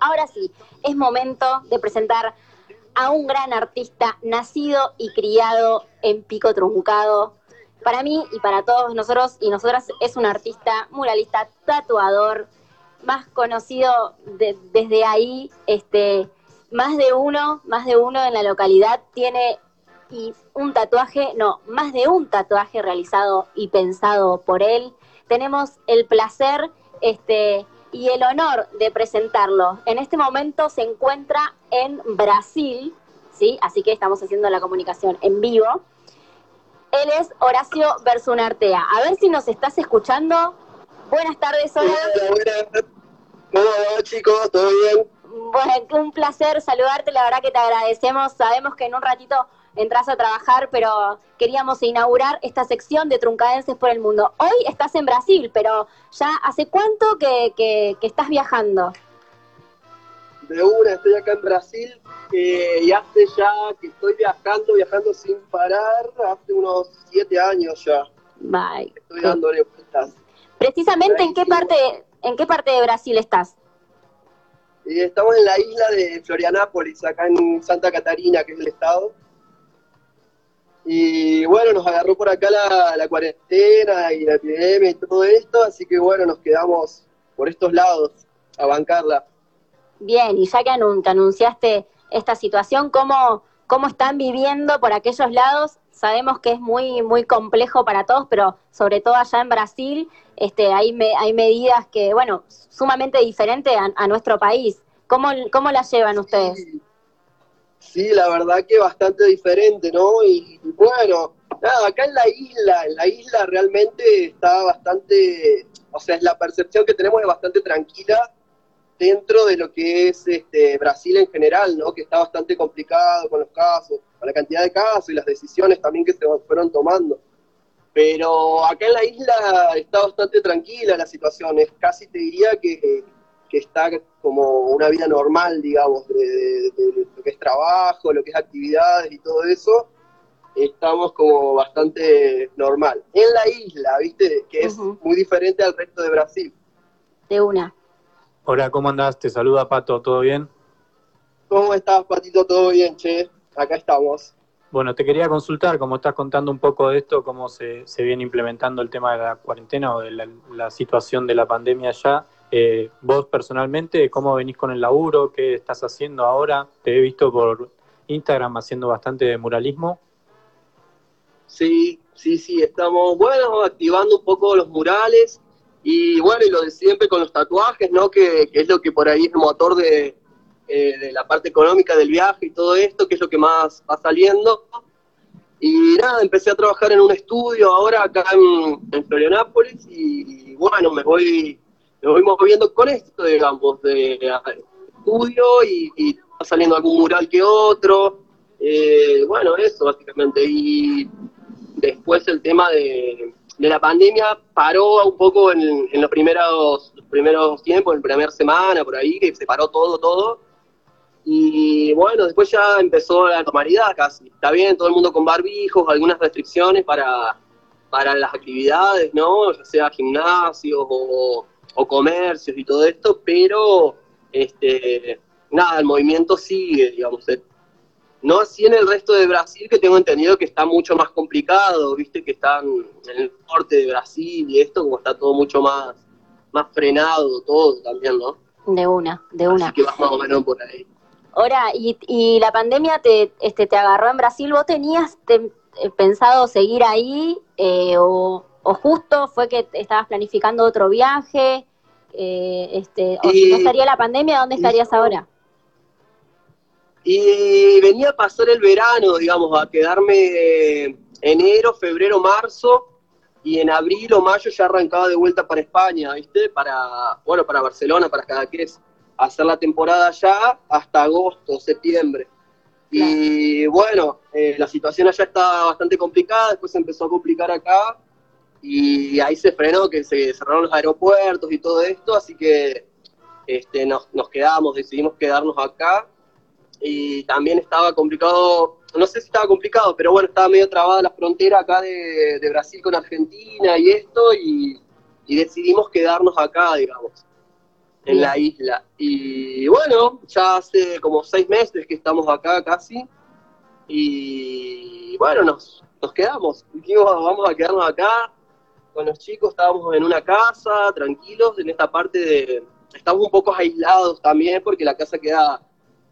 Ahora sí, es momento de presentar a un gran artista nacido y criado en Pico Truncado. Para mí y para todos nosotros y nosotras es un artista muralista, tatuador, más conocido desde ahí, este, más de uno, más de uno en la localidad tiene y un tatuaje, no, más de un tatuaje realizado y pensado por él. Tenemos el placer este, y el honor de presentarlo. En este momento se encuentra en Brasil, ¿sí? Así que estamos haciendo la comunicación en vivo. Él es Horacio Bersunartea. A ver si nos estás escuchando. Buenas tardes, Hola, ¿Cómo va, chicos? ¿Todo bien? Bueno, un placer saludarte, la verdad que te agradecemos. Sabemos que en un ratito entras a trabajar, pero queríamos inaugurar esta sección de Truncadenses por el Mundo. Hoy estás en Brasil, pero ya hace cuánto que, estás viajando? De una, estoy acá en Brasil eh, y hace ya que estoy viajando, viajando sin parar, hace unos siete años ya. Bye. Estoy dándole vueltas. Precisamente, ¿en qué parte, en qué parte de Brasil estás? estamos en la isla de Florianápolis, acá en Santa Catarina, que es el estado. Y bueno, nos agarró por acá la, cuarentena y la epidemia y todo esto, así que bueno, nos quedamos por estos lados a bancarla. Bien, y ya que anunciaste esta situación, ¿cómo, ¿cómo están viviendo por aquellos lados? Sabemos que es muy, muy complejo para todos, pero sobre todo allá en Brasil este, hay, hay medidas que, bueno, sumamente diferentes a, nuestro país. ¿Cómo, ¿Cómo las llevan ustedes? Sí, la verdad que bastante diferente, ¿no? Y, bueno, nada, acá en la isla, en la isla realmente está bastante, o sea, es la percepción que tenemos es bastante tranquila dentro de lo que es este, Brasil en general, ¿no? Que está bastante complicado con los casos, con la cantidad de casos y las decisiones también que se fueron tomando. Pero acá en la isla está bastante tranquila la situación, es casi te diría que, está como una vida normal, digamos, de, lo que es trabajo, lo que es actividades y todo eso, estamos como bastante normal. En la isla, ¿viste? Que es muy diferente al resto de Brasil. De una. Hola, ¿cómo andás? Te saluda Pato, ¿todo bien? ¿Cómo estás, Patito? ¿Todo bien, che? Acá estamos. Bueno, te quería consultar, como estás contando un poco de esto, cómo se, viene implementando el tema de la cuarentena o de la, situación de la pandemia ya. Eh, vos personalmente, ¿cómo venís con el laburo? ¿Qué estás haciendo ahora? Te he visto por Instagram haciendo bastante muralismo. Sí, sí, sí, estamos, bueno, activando un poco los murales y bueno, y lo de siempre con los tatuajes, ¿no? Que, es lo que por ahí es el motor de, eh, de la parte económica del viaje y todo esto, que es lo que más va saliendo. Y nada, empecé a trabajar en un estudio ahora acá en, en Florianápolis y, bueno, me voy, me voy moviendo con esto, digamos, de, estudio y, y, saliendo algún mural que otro. Eh, bueno, eso básicamente. Y después el tema de, de la pandemia paró un poco en, en los primeros primeros tiempos, en la primera semana, por ahí, que se paró todo, todo. Y bueno, después ya empezó la normalidad casi. Está bien, todo el mundo con barbijos, algunas restricciones para, para las actividades, ¿no? Ya sea gimnasios o, comercios y todo esto, pero este nada, el movimiento sigue, digamos. Eh. No así en el resto de Brasil, que tengo entendido que está mucho más complicado, viste, que están en el norte de Brasil y esto, como está todo mucho más, más frenado, todo también, ¿no? De una, de una. Así que vas más o menos por ahí. Ahora, y, la pandemia te, este, te agarró en Brasil, ¿vos tenías eh, pensado seguir ahí eh, o, justo fue que estabas planificando otro viaje? Eh, este, o si no estaría la pandemia, ¿dónde estarías ahora? Y venía a pasar el verano, digamos, a quedarme enero, febrero, marzo, y en abril o mayo ya arrancaba de vuelta para España, ¿viste? Para, bueno, para Barcelona, para Cadaqués hacer la temporada ya hasta agosto, septiembre. Y bueno, eh, la situación allá estaba bastante complicada, después se empezó a complicar acá y ahí se frenó, que se cerraron los aeropuertos y todo esto, así que este, nos, nos quedamos, decidimos quedarnos acá y también estaba complicado, no sé si estaba complicado, pero bueno, estaba medio trabada la frontera acá de, Brasil con Argentina y esto y decidimos quedarnos acá, digamos. en la isla. Y bueno, ya hace como seis meses que estamos acá casi. Y bueno, nos, nos quedamos. Dijimos, vamos a quedarnos acá. Con los chicos estábamos en una casa, tranquilos, en esta parte de... Estamos un poco aislados también porque la casa queda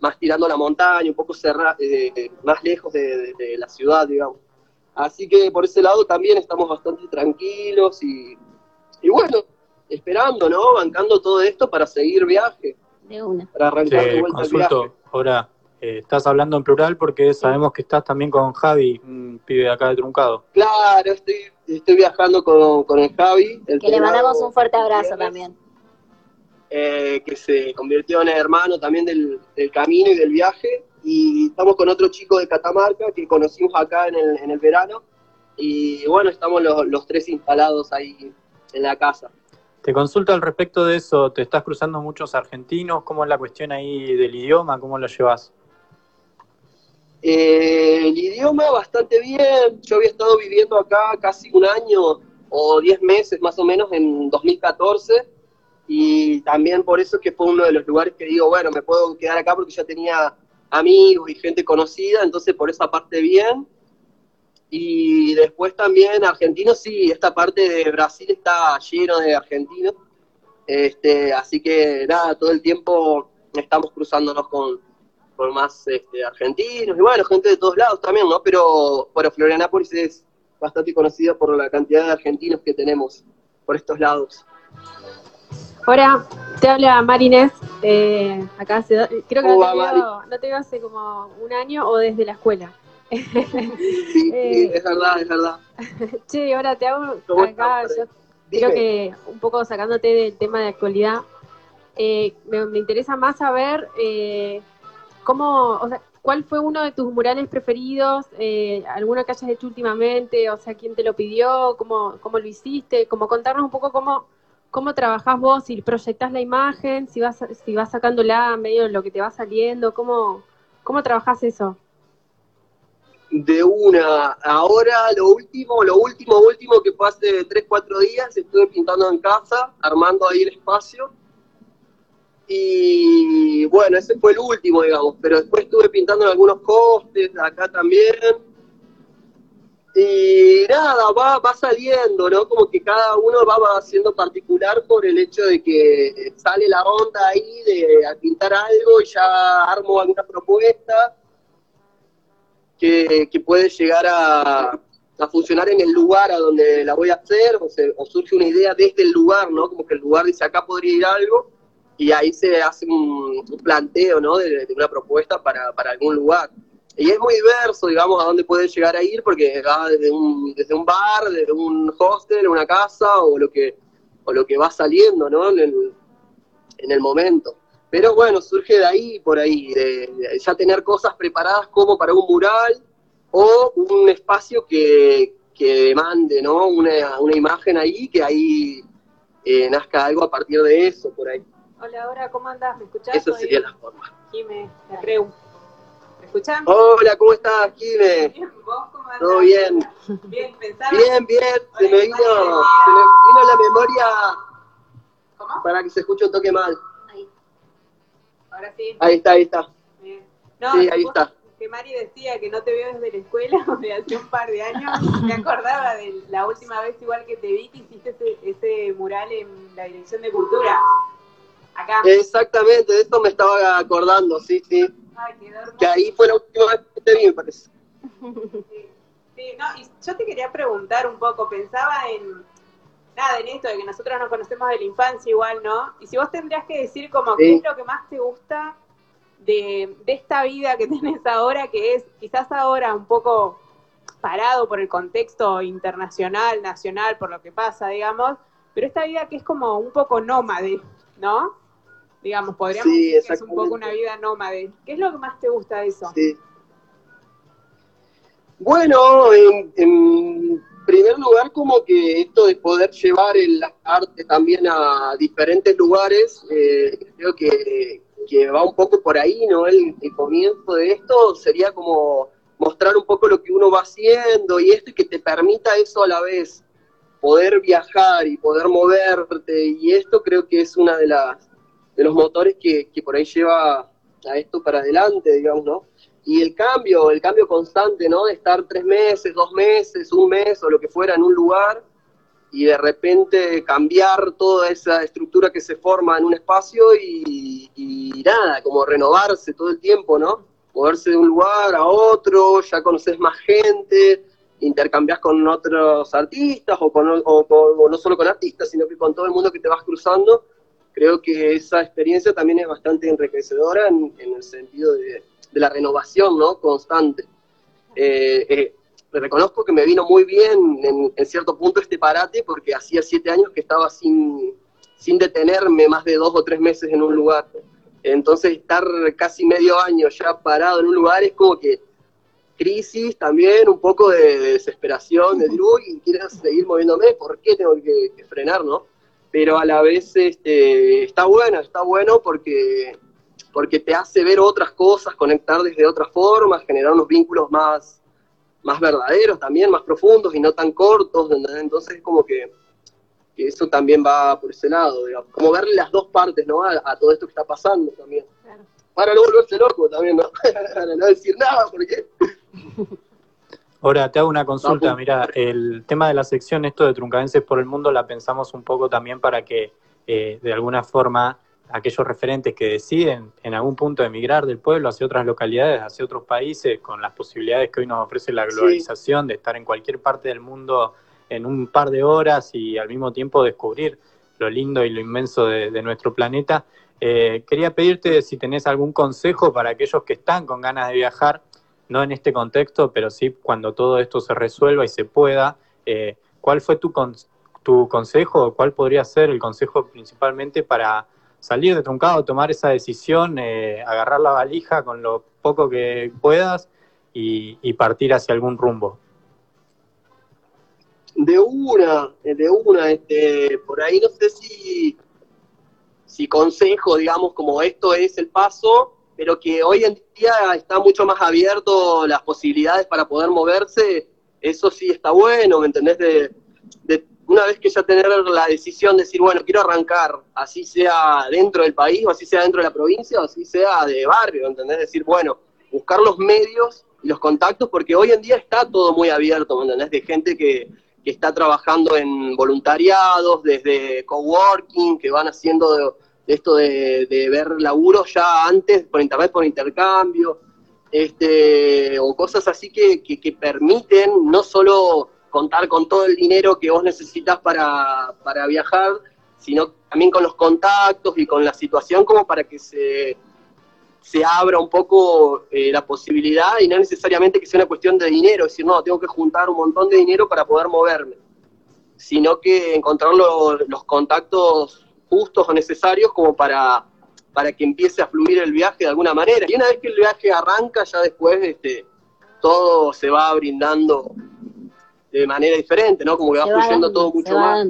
más tirando la montaña, un poco cerrada, eh, más lejos de, la ciudad, digamos. Así que por ese lado también estamos bastante tranquilos y, y bueno, esperando, ¿no? Bancando todo esto para seguir viaje. De una. Para arrancar de vuelta consulto, viaje. Ahora, eh, estás hablando en plural porque sabemos que estás también con Javi, un pibe de acá de Truncado. Claro, estoy, estoy viajando con, con el Javi. El que le mandamos un fuerte abrazo también. Eh, que se convirtió en hermano también del, del, camino y del viaje. Y estamos con otro chico de Catamarca que conocimos acá en el, en el verano. Y bueno, estamos los, los tres instalados ahí en la casa. Te consulto al respecto de eso, ¿te estás cruzando muchos argentinos? ¿Cómo es la cuestión ahí del idioma? ¿Cómo lo llevas? Eh, el idioma bastante bien, yo había estado viviendo acá casi un año o diez meses más o menos en 2014 y también por eso que fue uno de los lugares que digo, bueno, me puedo quedar acá porque ya tenía amigos y gente conocida, entonces por esa parte bien. Y después también argentinos, sí, esta parte de Brasil está lleno de argentinos, este, así que nada, todo el tiempo estamos cruzándonos con, con más este, argentinos y bueno, gente de todos lados también, ¿no? Pero bueno, Florianápolis es bastante conocida por la cantidad de argentinos que tenemos por estos lados. Hola, te habla Marines. Eh, acá hace, creo que no te, veo, no te, veo, hace como un año o desde la escuela. Sí, sí eh, es verdad, es verdad. Che, ahora te hago acá, yo creo que un poco sacándote del tema de actualidad, eh, me, me, interesa más saber eh, cómo, o sea, cuál fue uno de tus murales preferidos, eh, alguna que hayas hecho últimamente, o sea, quién te lo pidió, cómo, cómo lo hiciste, como contarnos un poco cómo cómo trabajás vos, si proyectás la imagen, si vas, si vas sacándola medio de lo que te va saliendo, cómo, cómo trabajás eso. De una, ahora lo último, lo último, último que fue hace 3, 4 días, estuve pintando en casa, armando ahí el espacio. Y bueno, ese fue el último, digamos, pero después estuve pintando en algunos costes, acá también, y nada, va, va saliendo, ¿no? Como que cada uno va siendo particular por el hecho de que sale la onda ahí de pintar algo y ya armo alguna propuesta que, que puede llegar a, a, funcionar en el lugar a donde la voy a hacer, o, se, o, surge una idea desde el lugar, ¿no? Como que el lugar dice acá podría ir algo, y ahí se hace un, planteo, ¿no? De, una propuesta para, para algún lugar y es muy diverso, digamos, a dónde puedes llegar a ir, porque va desde un, desde un bar, desde un hostel, una casa, o lo que, o lo que va saliendo, ¿no? En el, en el momento. Pero bueno, surge de ahí, por ahí, de ya tener cosas preparadas como para un mural, o un espacio que, que demande, ¿no? Una, una imagen ahí, que ahí eh, nazca algo a partir de eso, por ahí. Hola, ahora, ¿cómo andás? ¿Me escuchás? Esa sería la forma. Jime, la creo. ¿Me escuchas? Hola, ¿cómo estás? Bien, ¿vos cómo andás? ¿Todo bien? Bien, pensaba. Bien, bien, se me, vino, se me vino la memoria ¿Cómo? para que se escuche un toque mal. Ahí. Ahora sí. Ahí está, ahí está. Bien. No, Sí, ahí vos- está. Que Mari decía que no te veo desde la escuela de hace un par de años. Me acordaba de la última vez igual que te vi que hiciste ese, ese mural en la Dirección de Cultura. Acá. Exactamente, de eso me estaba acordando, sí, sí. Ay. Que ahí fue la última vez que te vi, me parece. Sí, sí, no, y yo te quería preguntar un poco, pensaba en, nada, en esto de que nosotros nos conocemos de la infancia igual, ¿no? Y si vos tendrías que decir como qué es lo que más te gusta de, de esta vida que tenés ahora, que es quizás ahora un poco parado por el contexto internacional, nacional, por lo que pasa, digamos, pero esta vida que es como un poco nómade, ¿no? Digamos, podríamos Sí, decir que es un poco una vida nómade. ¿Qué es lo que más te gusta de eso? Sí. Bueno, en, en primer lugar, como que esto de poder llevar el arte también a diferentes lugares, eh, creo que, que va un poco por ahí, ¿no? El, el comienzo de esto sería como mostrar un poco lo que uno va haciendo y esto y que te permita eso a la vez, poder viajar y poder moverte, y esto creo que es una de las de los motores que, que por ahí lleva a esto para adelante, digamos, ¿no? Y el cambio, el cambio constante, ¿no? De estar tres meses, dos meses, un mes o lo que fuera en un lugar y de repente cambiar toda esa estructura que se forma en un espacio y, y nada, como renovarse todo el tiempo, ¿no? Moverse de un lugar a otro, ya conoces más gente, intercambias con otros artistas o, con, o, no solo con artistas, sino que con todo el mundo que te vas cruzando. Creo que esa experiencia también es bastante enriquecedora en, el sentido de, la renovación ¿no? constante. Eh, eh, reconozco que me vino muy bien en, cierto punto este parate porque hacía siete años que estaba sin, sin detenerme más de dos o tres meses en un lugar. Entonces estar casi medio año ya parado en un lugar es como que crisis también, un poco de, desesperación, de decir, uy, quiero seguir moviéndome, ¿por qué tengo que, frenar, no? Pero a la vez este, está bueno, está bueno porque, porque te hace ver otras cosas, conectar desde otras formas, generar unos vínculos más, más verdaderos también, más profundos y no tan cortos, entonces como que, eso también va por ese lado, digamos, como verle las dos partes, ¿no? A, todo esto que está pasando también. Para no volverse loco también, ¿no? Para no decir nada, porque Ahora te hago una consulta. Mira, el tema de la sección, esto de Truncadenses por el Mundo, la pensamos un poco también para que, eh, de alguna forma, aquellos referentes que deciden en algún punto emigrar del pueblo hacia otras localidades, hacia otros países, con las posibilidades que hoy nos ofrece la globalización, de estar en cualquier parte del mundo en un par de horas y al mismo tiempo descubrir lo lindo y lo inmenso de, nuestro planeta. Eh, quería pedirte si tenés algún consejo para aquellos que están con ganas de viajar no en este contexto, pero sí cuando todo esto se resuelva y se pueda, eh, ¿cuál fue tu, tu consejo o cuál podría ser el consejo principalmente para salir de truncado, tomar esa decisión, eh, agarrar la valija con lo poco que puedas y, partir hacia algún rumbo? De una, de una, este, por ahí no sé si, si consejo, digamos, como esto es el paso, pero que hoy en día está mucho más abierto las posibilidades para poder moverse, eso sí está bueno, ¿me entendés? De, una vez que ya tener la decisión de decir, bueno, quiero arrancar, así sea dentro del país, o así sea dentro de la provincia, o así sea de barrio, ¿entendés? Decir, bueno, buscar los medios y los contactos, porque hoy en día está todo muy abierto, ¿me entendés? De gente que, que está trabajando en voluntariados, desde coworking, que van haciendo esto de, ver laburo ya antes por internet, por intercambio, este, o cosas así que, que, permiten no solo contar con todo el dinero que vos necesitas para, para viajar, sino también con los contactos y con la situación como para que se, se abra un poco eh, la posibilidad y no necesariamente que sea una cuestión de dinero, es decir, no, tengo que juntar un montón de dinero para poder moverme, sino que encontrar los contactos justos o necesarios como para, para que empiece a fluir el viaje de alguna manera. Y una vez que el viaje arranca, ya después este, todo se va brindando de manera diferente, ¿no? Como que va fluyendo todo mucho más.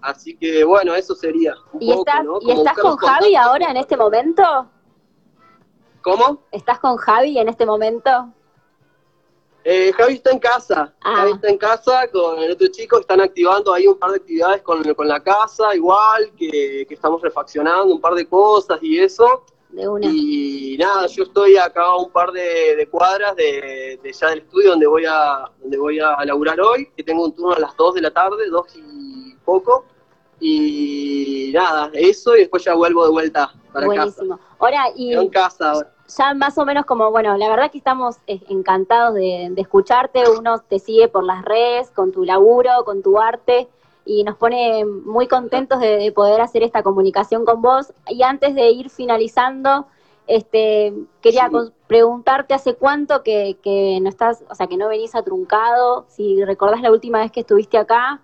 Así que bueno, eso sería. ¿Y, estás, ¿Y estás con Javi ahora en este momento? ¿Cómo? ¿Estás con Javi en este momento? Eh, Javi está en casa, ah. Javi está en casa con el otro chico, están activando ahí un par de actividades con, con la casa, igual, que, estamos refaccionando un par de cosas y eso. De una. Y nada, yo estoy acá a un par de, cuadras de, ya del estudio donde voy a donde voy a laburar hoy, que tengo un turno a las 2 de la tarde, 2 y poco. Y nada, eso y después ya vuelvo de vuelta para Buenísimo. Ahora, y... en casa ahora ya más o menos como, bueno, la verdad que estamos eh, encantados de, escucharte, uno te sigue por las redes, con tu laburo, con tu arte, y nos pone muy contentos de, poder hacer esta comunicación con vos. Y antes de ir finalizando, este, quería preguntarte hace cuánto que, que, no estás, o sea, que no venís a Truncado, si recordás la última vez que estuviste acá,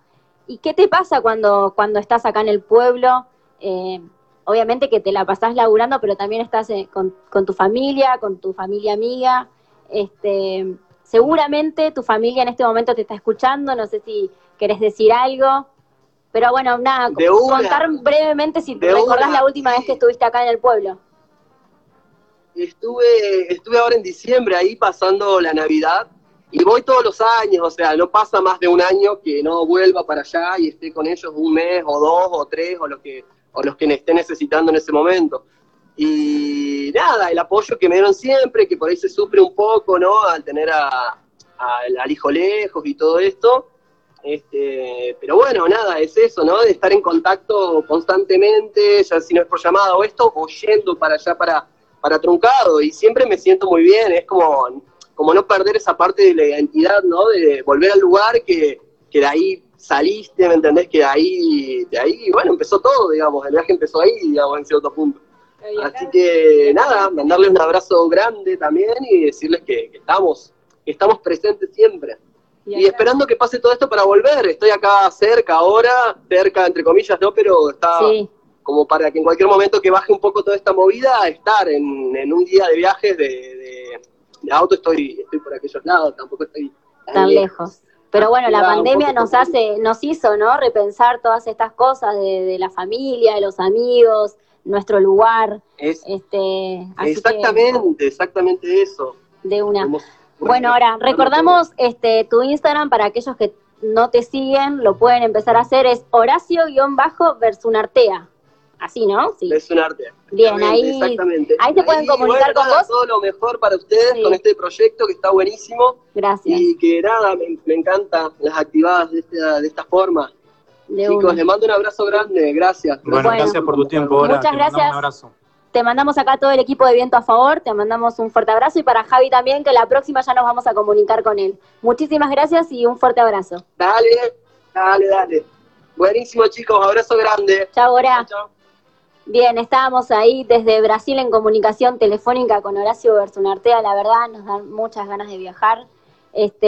y qué te pasa cuando, cuando estás acá en el pueblo. Eh, obviamente que te la pasás laburando, pero también estás eh, con, tu familia, con tu familia amiga. Este, seguramente tu familia en este momento te está escuchando, no sé si querés decir algo. Pero bueno, nada, contar brevemente si te recordás la última vez que estuviste acá en el pueblo. Estuve, estuve ahora en diciembre ahí pasando la Navidad y voy todos los años, o sea, no pasa más de un año que no vuelva para allá y esté con ellos un mes o dos o tres o lo que o los que me estén necesitando en ese momento. Y nada, el apoyo que me dieron siempre, que por ahí se sufre un poco, ¿no? Al tener a, al hijo lejos y todo esto. Este, pero bueno, nada, es eso, ¿no? De estar en contacto constantemente, ya si no es por llamada o esto, o yendo para allá para, para truncado. Y siempre me siento muy bien, es como, como no perder esa parte de la identidad, ¿no? De volver al lugar que, que de ahí saliste, ¿me entendés? Que de ahí, de ahí, bueno, empezó todo, digamos, el viaje empezó ahí, digamos, en cierto punto. Así que nada, mandarles un abrazo grande también y decirles que, estamos, que estamos presentes siempre. Y, esperando que pase todo esto para volver. Estoy acá cerca ahora, cerca entre comillas, ¿no? Pero está como para que en cualquier momento que baje un poco toda esta movida, estar en, un día de viajes de, auto, estoy, estoy por aquellos lados, tampoco estoy tan lejos. Pero bueno, la pandemia nos hace, nos hizo, ¿no? Repensar todas estas cosas de, de la familia, de los amigos, nuestro lugar. este, exactamente, exactamente eso. De una. bueno, ahora, recordamos este tu Instagram para aquellos que no te siguen, lo pueden empezar a hacer, es Horacio-Versunartea. Así, ¿no? Sí. Versunartea. Bien, ahí, exactamente. ahí se pueden comunicar con vos. Todo lo mejor para ustedes con este proyecto que está buenísimo. Gracias. Y que nada, me, me encantan las activadas de esta, de esta forma. Chicos, les mando un abrazo grande, gracias. Bueno, gracias por tu tiempo. Muchas gracias. Te mandamos acá todo el equipo de Viento a Favor, te mandamos un fuerte abrazo y para Javi también, que la próxima ya nos vamos a comunicar con él. Muchísimas gracias y un fuerte abrazo. Dale, dale, dale. Buenísimo chicos, abrazo grande. Chao, Bora. Bien, estábamos ahí desde Brasil en comunicación telefónica con Horacio Bersunartea, la verdad nos dan muchas ganas de viajar. Este,